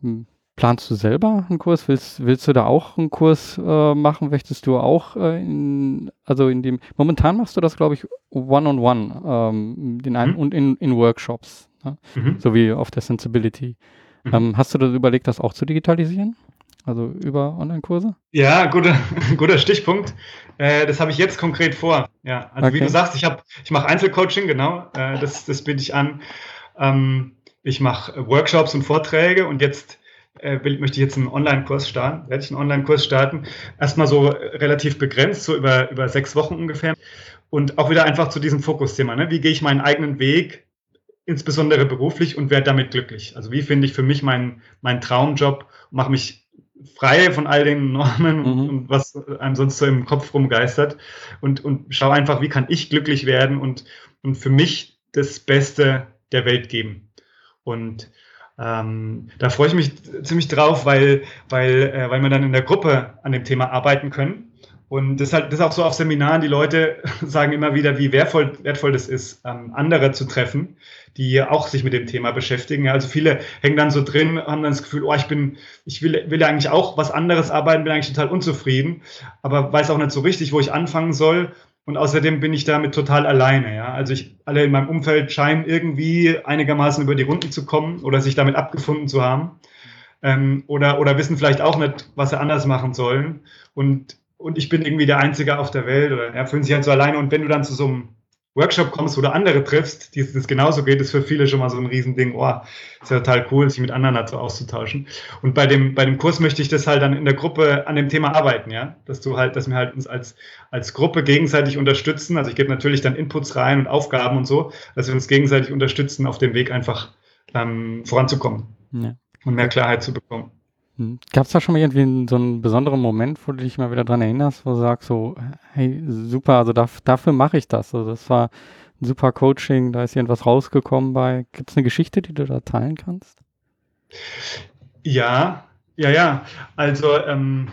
hm, planst du selber einen Kurs? Willst, willst du da auch einen Kurs äh, machen? Möchtest du auch äh, in, also in dem, momentan machst du das, glaube ich, one-on-one -on -one, ähm, in einem, mhm. und in, in Workshops, ne? mhm. so wie auf der Sensibility. Mhm. Ähm, hast du das überlegt, das auch zu digitalisieren? Also über Online-Kurse? Ja, guter, (laughs) guter Stichpunkt. Äh, das habe ich jetzt konkret vor. Ja, also okay. wie du sagst, ich ich mache Einzelcoaching, genau. Äh, das, das biete ich an. Ähm, ich mache Workshops und Vorträge und jetzt äh, will, möchte ich jetzt einen Online-Kurs starten. Werde ich einen Online-Kurs starten. Erstmal so relativ begrenzt, so über, über sechs Wochen ungefähr. Und auch wieder einfach zu diesem Fokusthema. Ne? Wie gehe ich meinen eigenen Weg, insbesondere beruflich, und werde damit glücklich? Also wie finde ich für mich meinen, meinen Traumjob, mache mich frei von all den Normen mhm. und, was einem sonst so im Kopf rumgeistert und, und schau einfach, wie kann ich glücklich werden und, und für mich das Beste der Welt geben. Und ähm, da freue ich mich ziemlich drauf, weil, weil, äh, weil wir dann in der Gruppe an dem Thema arbeiten können. Und das ist, halt, das ist auch so auf Seminaren, die Leute (laughs) sagen immer wieder, wie wertvoll, wertvoll das ist, ähm, andere zu treffen, die auch sich mit dem Thema beschäftigen. Also viele hängen dann so drin, haben dann das Gefühl, oh, ich bin, ich will, will eigentlich auch was anderes arbeiten, bin eigentlich total unzufrieden, aber weiß auch nicht so richtig, wo ich anfangen soll. Und außerdem bin ich damit total alleine. Ja? Also ich, alle in meinem Umfeld scheinen irgendwie einigermaßen über die Runden zu kommen oder sich damit abgefunden zu haben. Ähm, oder, oder wissen vielleicht auch nicht, was sie anders machen sollen. Und und ich bin irgendwie der Einzige auf der Welt oder ja, fühlen sich halt so alleine. Und wenn du dann zu so einem Workshop kommst, wo du andere triffst, die es genauso geht, ist für viele schon mal so ein Riesending, oh, ist ja total cool, sich mit anderen dazu auszutauschen. Und bei dem, bei dem Kurs möchte ich das halt dann in der Gruppe an dem Thema arbeiten, ja, dass du halt, dass wir halt uns als, als Gruppe gegenseitig unterstützen. Also ich gebe natürlich dann Inputs rein und Aufgaben und so, dass wir uns gegenseitig unterstützen, auf dem Weg einfach ähm, voranzukommen ja. und mehr Klarheit zu bekommen. Hm. Gab es da schon mal irgendwie so einen besonderen Moment, wo du dich mal wieder dran erinnerst, wo du sagst so, hey, super, also da, dafür mache ich das. Also das war ein super Coaching, da ist irgendwas rausgekommen bei. Gibt es eine Geschichte, die du da teilen kannst? Ja, ja, ja. Also ähm,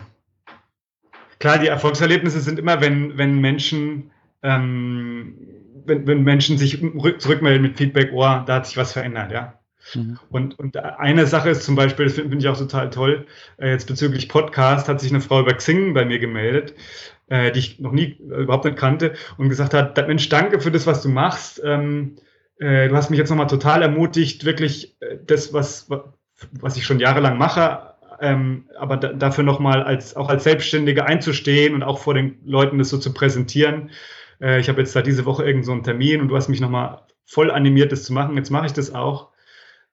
klar, die Erfolgserlebnisse sind immer, wenn, wenn Menschen ähm, wenn, wenn Menschen sich zurückmelden mit Feedback, oh, da hat sich was verändert, ja. Mhm. Und, und eine Sache ist zum Beispiel, das finde find ich auch total toll, äh, jetzt bezüglich Podcast hat sich eine Frau über Xing bei mir gemeldet, äh, die ich noch nie äh, überhaupt nicht kannte und gesagt hat, Mensch, danke für das, was du machst. Ähm, äh, du hast mich jetzt nochmal total ermutigt, wirklich äh, das, was, was ich schon jahrelang mache, ähm, aber da, dafür nochmal als, auch als Selbstständige einzustehen und auch vor den Leuten das so zu präsentieren. Äh, ich habe jetzt da diese Woche irgendeinen so einen Termin und du hast mich nochmal voll animiert, das zu machen. Jetzt mache ich das auch.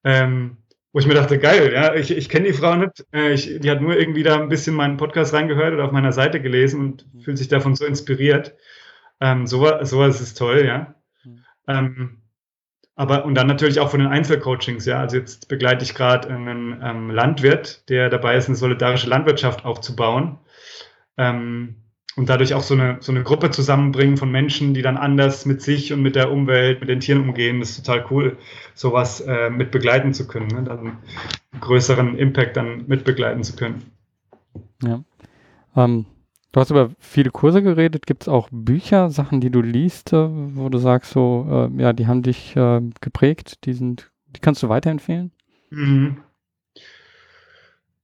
Ähm, wo ich mir dachte, geil, ja, ich, ich kenne die Frau nicht. Äh, ich, die hat nur irgendwie da ein bisschen meinen Podcast reingehört oder auf meiner Seite gelesen und mhm. fühlt sich davon so inspiriert. Ähm, sowas, sowas ist toll, ja. Mhm. Ähm, aber und dann natürlich auch von den Einzelcoachings, ja. Also jetzt begleite ich gerade einen ähm, Landwirt, der dabei ist, eine solidarische Landwirtschaft aufzubauen. Ähm, und dadurch auch so eine, so eine Gruppe zusammenbringen von Menschen, die dann anders mit sich und mit der Umwelt, mit den Tieren umgehen. Das ist total cool, sowas äh, mit begleiten zu können, ne? dann einen größeren Impact dann mit begleiten zu können. Ja. Ähm, du hast über viele Kurse geredet. Gibt es auch Bücher, Sachen, die du liest, äh, wo du sagst, so, äh, ja, die haben dich äh, geprägt, die sind, die kannst du weiterempfehlen? Mhm.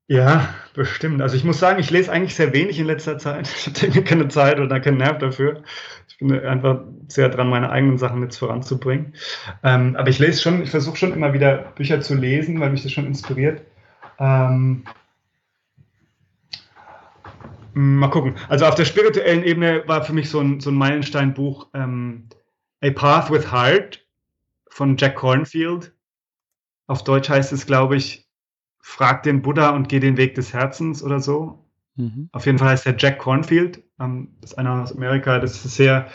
Ja, bestimmt. Also ich muss sagen, ich lese eigentlich sehr wenig in letzter Zeit. Ich habe keine Zeit oder keinen Nerv dafür. Ich bin einfach sehr dran, meine eigenen Sachen jetzt voranzubringen. Ähm, aber ich lese schon, ich versuche schon immer wieder Bücher zu lesen, weil mich das schon inspiriert. Ähm, mal gucken. Also auf der spirituellen Ebene war für mich so ein, so ein Meilensteinbuch ähm, A Path with Heart von Jack Cornfield. Auf Deutsch heißt es, glaube ich, Frag den Buddha und geh den Weg des Herzens oder so. Mhm. Auf jeden Fall heißt der Jack Cornfield. Ähm, das ist einer aus Amerika. Das ist sehr,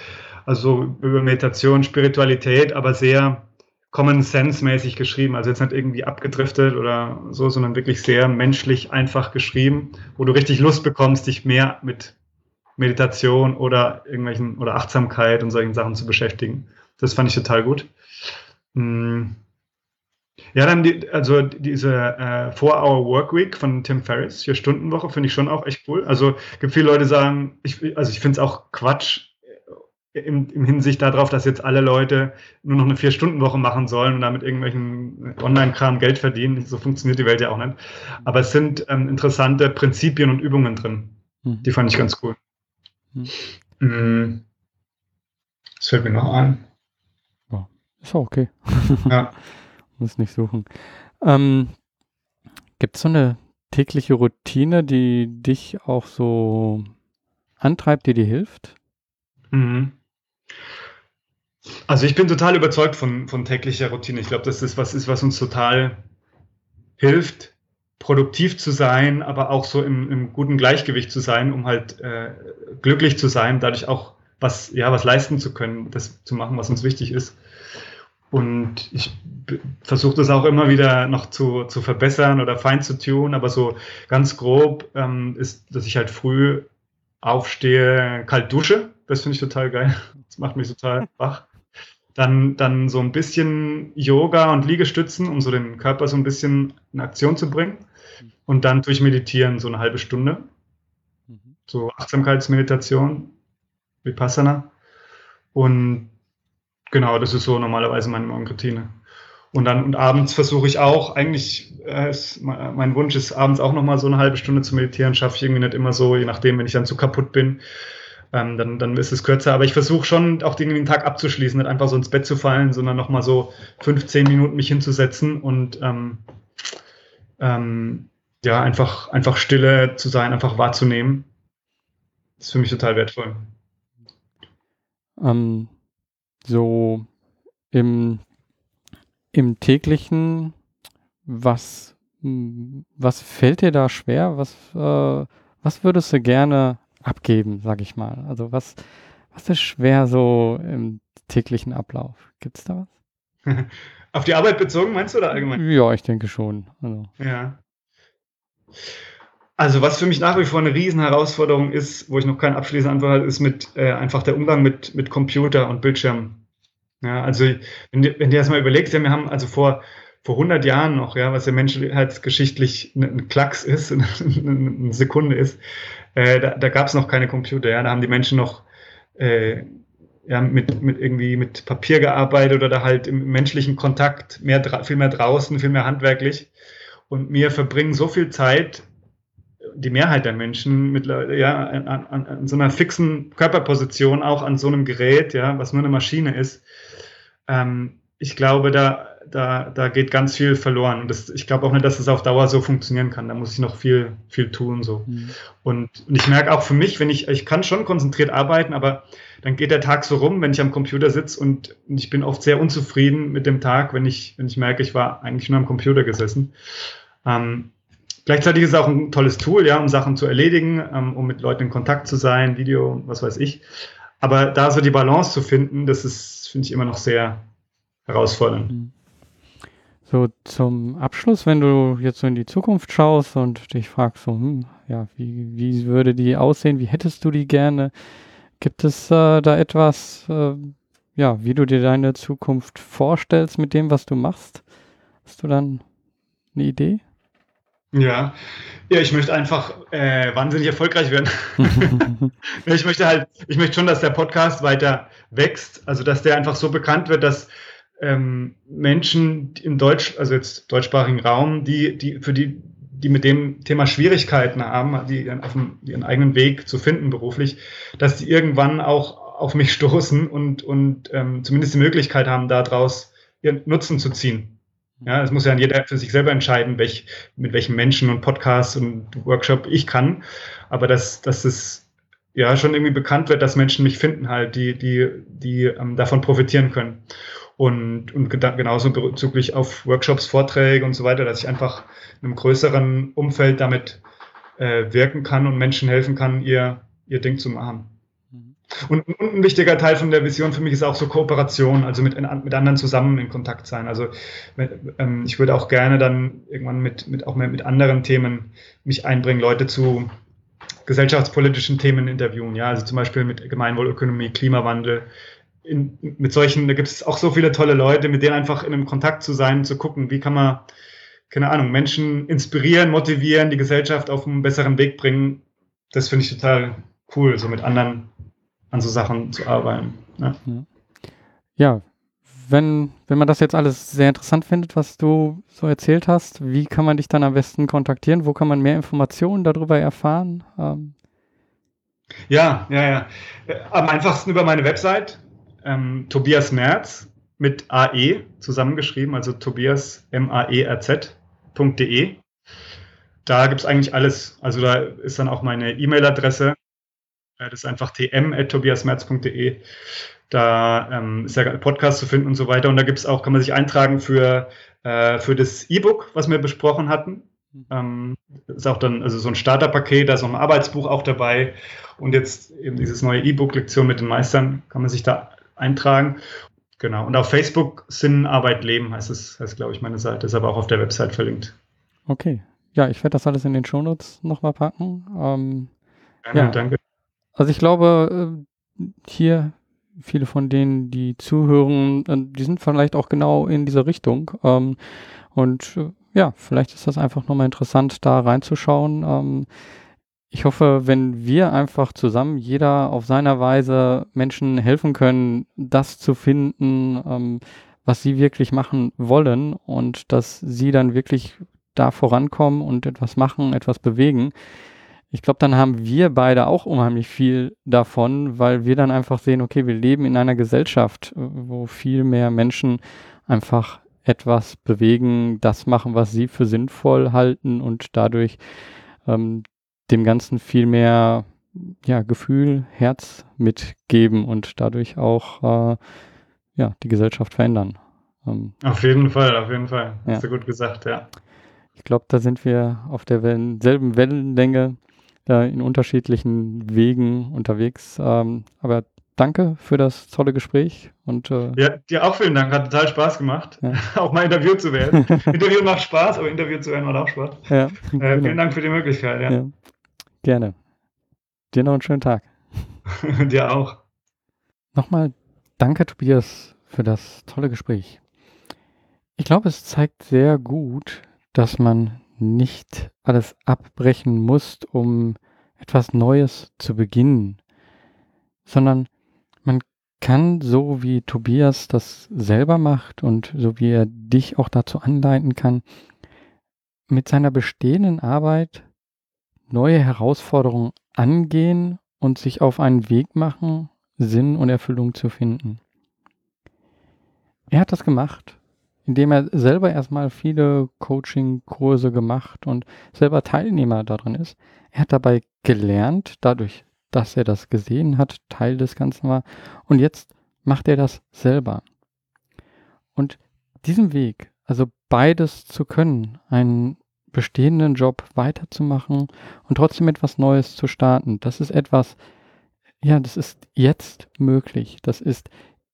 also über Meditation, Spiritualität, aber sehr Common Sense mäßig geschrieben. Also jetzt nicht irgendwie abgedriftet oder so, sondern wirklich sehr menschlich einfach geschrieben, wo du richtig Lust bekommst, dich mehr mit Meditation oder irgendwelchen oder Achtsamkeit und solchen Sachen zu beschäftigen. Das fand ich total gut. Hm. Ja, dann die, also diese äh, Four-Hour-Workweek von Tim Ferriss, Vier-Stunden-Woche, finde ich schon auch echt cool. Also gibt viele Leute sagen, ich, also ich finde es auch Quatsch äh, im, im Hinsicht darauf, dass jetzt alle Leute nur noch eine Vier-Stunden-Woche machen sollen und damit irgendwelchen Online-Kram Geld verdienen. So funktioniert die Welt ja auch nicht. Aber es sind ähm, interessante Prinzipien und Übungen drin. Mhm. Die fand ich ganz cool. Mhm. mhm. Das fällt mir noch ein. Ja, ist auch okay. ja. (laughs) Muss nicht suchen. Ähm, Gibt es so eine tägliche Routine, die dich auch so antreibt, die dir hilft? Mhm. Also ich bin total überzeugt von, von täglicher Routine. Ich glaube, dass das was ist, was uns total hilft, produktiv zu sein, aber auch so im, im guten Gleichgewicht zu sein, um halt äh, glücklich zu sein, dadurch auch was, ja, was leisten zu können, das zu machen, was uns wichtig ist. Und ich versuche das auch immer wieder noch zu, zu verbessern oder fein zu tun, aber so ganz grob ähm, ist, dass ich halt früh aufstehe, kalt dusche. Das finde ich total geil. Das macht mich total (laughs) wach. Dann, dann so ein bisschen Yoga und Liegestützen, um so den Körper so ein bisschen in Aktion zu bringen. Und dann durch Meditieren so eine halbe Stunde. Mhm. So Achtsamkeitsmeditation, Vipassana. Und Genau, das ist so normalerweise meine Morgenroutine. Und dann und abends versuche ich auch, eigentlich, äh, ist, mein Wunsch ist, abends auch nochmal so eine halbe Stunde zu meditieren. Schaffe ich irgendwie nicht immer so, je nachdem, wenn ich dann zu kaputt bin, ähm, dann, dann ist es kürzer. Aber ich versuche schon auch den Tag abzuschließen, nicht einfach so ins Bett zu fallen, sondern nochmal so 15 Minuten mich hinzusetzen und ähm, ähm, ja, einfach, einfach stille zu sein, einfach wahrzunehmen. Das ist für mich total wertvoll. Ähm, so im, im täglichen, was, was fällt dir da schwer? Was, äh, was würdest du gerne abgeben, sag ich mal? Also was, was ist schwer so im täglichen Ablauf? Gibt es da was? (laughs) Auf die Arbeit bezogen, meinst du, oder allgemein? Ja, ich denke schon. Also. Ja. Also was für mich nach wie vor eine Riesenherausforderung ist, wo ich noch keine abschließende Antwort habe, ist mit äh, einfach der Umgang mit, mit Computer und Bildschirm. Ja, also wenn, wenn du das mal überlegst, ja, wir haben also vor, vor 100 Jahren noch, ja, was ja menschheitsgeschichtlich ein, Klacks ist, (laughs) eine, Sekunde ist, äh, da, da gab es noch keine Computer. Ja, da haben die Menschen noch äh, ja, mit, mit irgendwie mit Papier gearbeitet oder halt im menschlichen Kontakt mehr, viel mehr draußen, viel mehr handwerklich. Und wir verbringen so viel Zeit die Mehrheit der Menschen mit, ja, an, an, an, so einer fixen Körperposition, auch an so einem Gerät, ja, was nur eine Maschine ist. Ähm, ich glaube, da, da, da geht ganz viel verloren. Und das, ich glaube auch nicht, dass es auf Dauer so funktionieren kann. Da muss ich noch viel, viel tun. So. Mhm. Und, und ich merke auch für mich, wenn ich, ich kann schon konzentriert arbeiten, aber dann geht der Tag so rum, wenn ich am Computer sitze und, und ich bin oft sehr unzufrieden mit dem Tag, wenn ich, wenn ich merke, ich war eigentlich nur am Computer gesessen. Ähm, Gleichzeitig ist es auch ein tolles Tool, ja, um Sachen zu erledigen, ähm, um mit Leuten in Kontakt zu sein, Video, was weiß ich. Aber da so die Balance zu finden, das ist, finde ich, immer noch sehr herausfordernd. Mhm. So zum Abschluss, wenn du jetzt so in die Zukunft schaust und dich fragst, so, hm, ja, wie, wie würde die aussehen, wie hättest du die gerne? Gibt es äh, da etwas, äh, ja, wie du dir deine Zukunft vorstellst mit dem, was du machst? Hast du dann eine Idee? Ja, ja, ich möchte einfach äh, wahnsinnig erfolgreich werden. (laughs) ich möchte halt, ich möchte schon, dass der Podcast weiter wächst, also dass der einfach so bekannt wird, dass ähm, Menschen im Deutsch, also jetzt deutschsprachigen Raum, die, die, für die die mit dem Thema Schwierigkeiten haben, die auf dem, ihren eigenen Weg zu finden beruflich, dass die irgendwann auch auf mich stoßen und, und ähm, zumindest die Möglichkeit haben, daraus ihren Nutzen zu ziehen. Ja, es muss ja jeder für sich selber entscheiden, welch, mit welchen Menschen und Podcasts und Workshop ich kann. Aber dass, dass es ja schon irgendwie bekannt wird, dass Menschen mich finden halt, die, die, die ähm, davon profitieren können. Und, und genauso bezüglich auf Workshops, Vorträge und so weiter, dass ich einfach in einem größeren Umfeld damit äh, wirken kann und Menschen helfen kann, ihr, ihr Ding zu machen. Und, und, ein wichtiger Teil von der Vision für mich ist auch so Kooperation, also mit, mit anderen zusammen in Kontakt sein. Also ähm, ich würde auch gerne dann irgendwann mit, mit auch mehr mit anderen Themen mich einbringen, Leute zu gesellschaftspolitischen Themen interviewen. Ja, also zum Beispiel mit Gemeinwohlökonomie, Klimawandel, in, mit solchen, da gibt es auch so viele tolle Leute, mit denen einfach in einem Kontakt zu sein, zu gucken, wie kann man, keine Ahnung, Menschen inspirieren, motivieren, die Gesellschaft auf einen besseren Weg bringen. Das finde ich total cool, so mit anderen an so Sachen zu arbeiten. Ja. ja, wenn, wenn man das jetzt alles sehr interessant findet, was du so erzählt hast, wie kann man dich dann am besten kontaktieren? Wo kann man mehr Informationen darüber erfahren? Ähm ja, ja, ja. Am einfachsten über meine Website ähm, Tobias Merz mit AE zusammengeschrieben, also Tobias M-A-E-R-Z.de. Da gibt es eigentlich alles. Also da ist dann auch meine E-Mail-Adresse. Das ist einfach tm.tobiasmerz.de. Da ähm, ist der Podcast zu finden und so weiter. Und da gibt es auch, kann man sich eintragen für, äh, für das E-Book, was wir besprochen hatten. Ähm, ist auch dann also so ein Starterpaket, da ist noch ein Arbeitsbuch auch dabei. Und jetzt eben dieses neue E-Book Lektion mit den Meistern, kann man sich da eintragen. Genau. Und auf Facebook Sinn, Arbeit, Leben heißt es, heißt, glaube ich, meine Seite. Ist aber auch auf der Website verlinkt. Okay. Ja, ich werde das alles in den Shownotes nochmal packen. Ähm, Gerne, ja. danke. Also ich glaube, äh, hier viele von denen, die zuhören, äh, die sind vielleicht auch genau in dieser Richtung. Ähm, und äh, ja, vielleicht ist das einfach nochmal interessant, da reinzuschauen. Ähm, ich hoffe, wenn wir einfach zusammen, jeder auf seiner Weise Menschen helfen können, das zu finden, ähm, was sie wirklich machen wollen und dass sie dann wirklich da vorankommen und etwas machen, etwas bewegen. Ich glaube, dann haben wir beide auch unheimlich viel davon, weil wir dann einfach sehen, okay, wir leben in einer Gesellschaft, wo viel mehr Menschen einfach etwas bewegen, das machen, was sie für sinnvoll halten und dadurch ähm, dem Ganzen viel mehr ja, Gefühl, Herz mitgeben und dadurch auch äh, ja, die Gesellschaft verändern. Ähm, auf jeden Fall, auf jeden Fall. Hast ja. du gut gesagt, ja. Ich glaube, da sind wir auf der Wellen, selben Wellenlänge äh, in unterschiedlichen Wegen unterwegs. Ähm, aber danke für das tolle Gespräch. Und, äh, ja, dir auch vielen Dank. Hat total Spaß gemacht, ja. (laughs) auch mal interviewt zu werden. (laughs) Interview macht Spaß, aber Interview zu werden macht auch Spaß. Ja, äh, (laughs) genau. Vielen Dank für die Möglichkeit. Ja. ja. Gerne. Dir noch einen schönen Tag. Dir auch. Nochmal danke, Tobias, für das tolle Gespräch. Ich glaube, es zeigt sehr gut, dass man nicht alles abbrechen muss, um etwas Neues zu beginnen, sondern man kann, so wie Tobias das selber macht und so wie er dich auch dazu anleiten kann, mit seiner bestehenden Arbeit neue Herausforderungen angehen und sich auf einen Weg machen, Sinn und Erfüllung zu finden. Er hat das gemacht, indem er selber erstmal viele Coaching-Kurse gemacht und selber Teilnehmer darin ist. Er hat dabei gelernt, dadurch, dass er das gesehen hat, Teil des Ganzen war. Und jetzt macht er das selber. Und diesen Weg, also beides zu können, einen bestehenden Job weiterzumachen und trotzdem etwas Neues zu starten. Das ist etwas, ja, das ist jetzt möglich. Das ist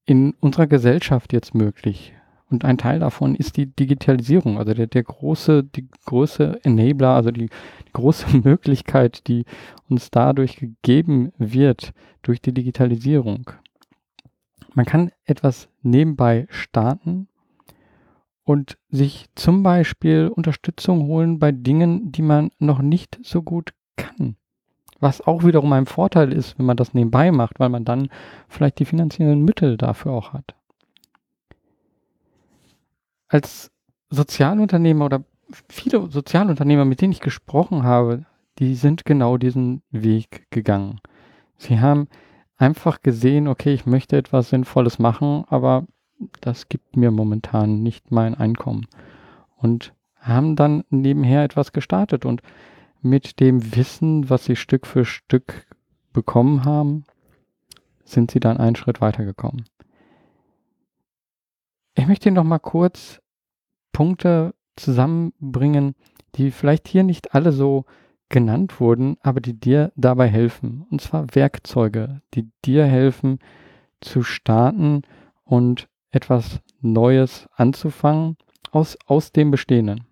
in unserer Gesellschaft jetzt möglich. Und ein Teil davon ist die Digitalisierung, also der, der große, die große Enabler, also die, die große (laughs) Möglichkeit, die uns dadurch gegeben wird durch die Digitalisierung. Man kann etwas nebenbei starten und sich zum Beispiel Unterstützung holen bei Dingen, die man noch nicht so gut kann. Was auch wiederum ein Vorteil ist, wenn man das nebenbei macht, weil man dann vielleicht die finanziellen Mittel dafür auch hat. Als Sozialunternehmer oder viele Sozialunternehmer, mit denen ich gesprochen habe, die sind genau diesen Weg gegangen. Sie haben einfach gesehen, okay, ich möchte etwas Sinnvolles machen, aber das gibt mir momentan nicht mein Einkommen. Und haben dann nebenher etwas gestartet und mit dem Wissen, was sie Stück für Stück bekommen haben, sind sie dann einen Schritt weitergekommen. Ich möchte Ihnen noch mal kurz Punkte zusammenbringen, die vielleicht hier nicht alle so genannt wurden, aber die dir dabei helfen. Und zwar Werkzeuge, die dir helfen zu starten und etwas Neues anzufangen aus, aus dem Bestehenden.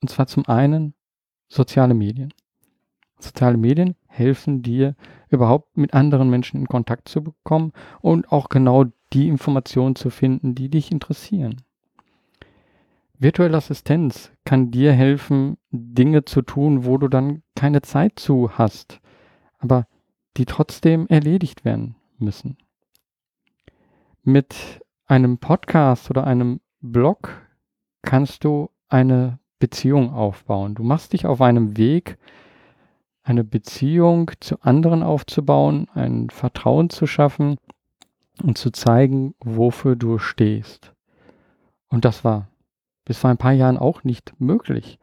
Und zwar zum einen soziale Medien. Soziale Medien helfen dir überhaupt mit anderen Menschen in Kontakt zu bekommen und auch genau die Informationen zu finden, die dich interessieren. Virtuelle Assistenz kann dir helfen, Dinge zu tun, wo du dann keine Zeit zu hast, aber die trotzdem erledigt werden müssen. Mit einem Podcast oder einem Blog kannst du eine Beziehung aufbauen. Du machst dich auf einem Weg, eine Beziehung zu anderen aufzubauen, ein Vertrauen zu schaffen und zu zeigen, wofür du stehst. Und das war bis vor ein paar Jahren auch nicht möglich.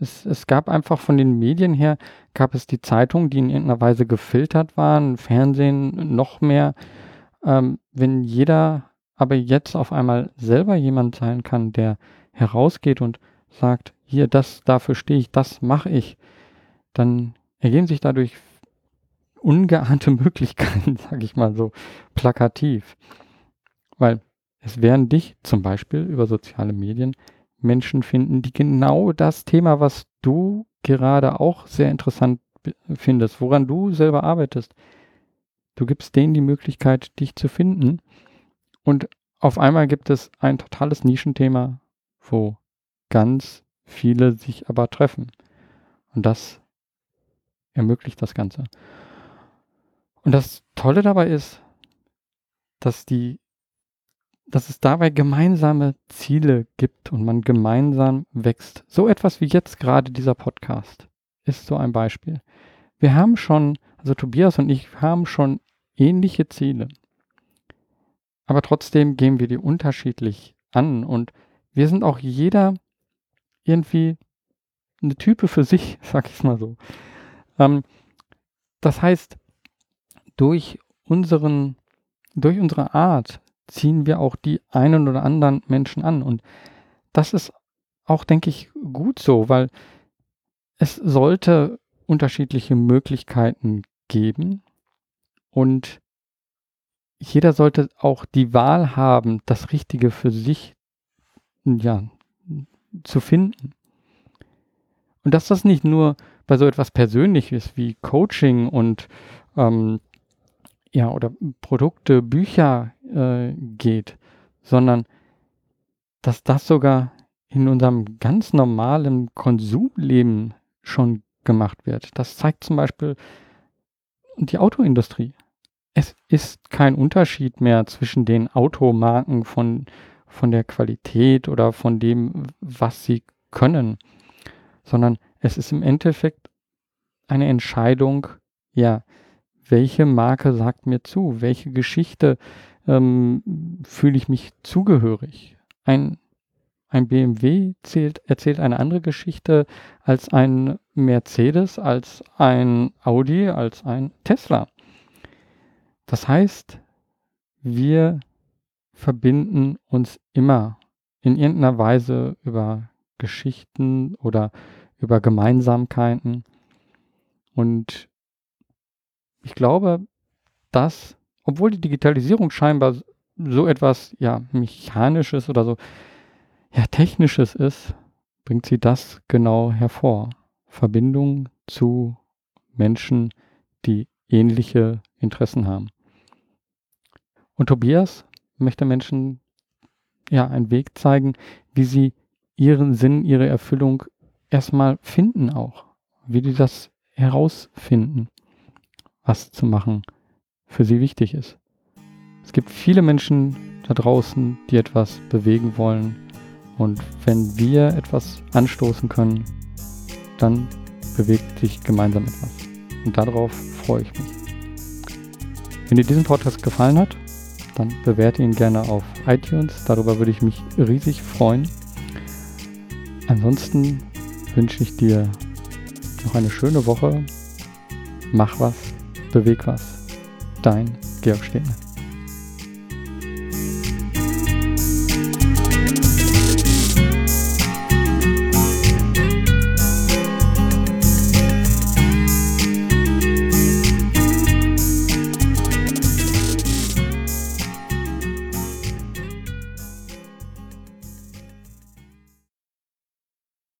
Es, es gab einfach von den Medien her, gab es die Zeitungen, die in irgendeiner Weise gefiltert waren, Fernsehen noch mehr. Ähm, wenn jeder aber jetzt auf einmal selber jemand sein kann, der herausgeht und sagt, hier, das, dafür stehe ich, das mache ich, dann ergeben sich dadurch ungeahnte (laughs) Möglichkeiten, sage ich mal so plakativ. Weil es werden dich zum Beispiel über soziale Medien Menschen finden, die genau das Thema, was du gerade auch sehr interessant findest, woran du selber arbeitest, du gibst denen die Möglichkeit, dich zu finden. Und auf einmal gibt es ein totales Nischenthema, wo ganz viele sich aber treffen. Und das ermöglicht das Ganze. Und das Tolle dabei ist, dass die dass es dabei gemeinsame Ziele gibt und man gemeinsam wächst. So etwas wie jetzt gerade dieser Podcast ist so ein Beispiel. Wir haben schon, also Tobias und ich haben schon ähnliche Ziele. Aber trotzdem gehen wir die unterschiedlich an und wir sind auch jeder irgendwie eine Type für sich, (laughs) sag ich mal so. Ähm, das heißt, durch unseren, durch unsere Art, ziehen wir auch die einen oder anderen Menschen an. Und das ist auch, denke ich, gut so, weil es sollte unterschiedliche Möglichkeiten geben und jeder sollte auch die Wahl haben, das Richtige für sich ja, zu finden. Und dass das nicht nur bei so etwas Persönliches wie Coaching und ähm, ja, oder Produkte, Bücher äh, geht, sondern dass das sogar in unserem ganz normalen Konsumleben schon gemacht wird. Das zeigt zum Beispiel die Autoindustrie. Es ist kein Unterschied mehr zwischen den Automarken von, von der Qualität oder von dem, was sie können, sondern es ist im Endeffekt eine Entscheidung, ja, welche Marke sagt mir zu, welche Geschichte ähm, fühle ich mich zugehörig. Ein, ein BMW zählt, erzählt eine andere Geschichte als ein Mercedes, als ein Audi, als ein Tesla. Das heißt, wir verbinden uns immer in irgendeiner Weise über Geschichten oder über Gemeinsamkeiten. Und ich glaube, dass, obwohl die Digitalisierung scheinbar so etwas ja mechanisches oder so ja technisches ist, bringt sie das genau hervor. Verbindung zu Menschen, die ähnliche Interessen haben. Und Tobias möchte Menschen ja einen Weg zeigen, wie sie ihren Sinn, ihre Erfüllung erstmal finden auch, wie die das herausfinden was zu machen für sie wichtig ist. Es gibt viele Menschen da draußen, die etwas bewegen wollen Und wenn wir etwas anstoßen können, dann bewegt sich gemeinsam etwas. Und darauf freue ich mich. Wenn dir diesen Podcast gefallen hat, dann bewerte ihn gerne auf iTunes. Darüber würde ich mich riesig freuen. Ansonsten wünsche ich dir noch eine schöne Woche. Mach was, beweg was. Dein Georg Stehner.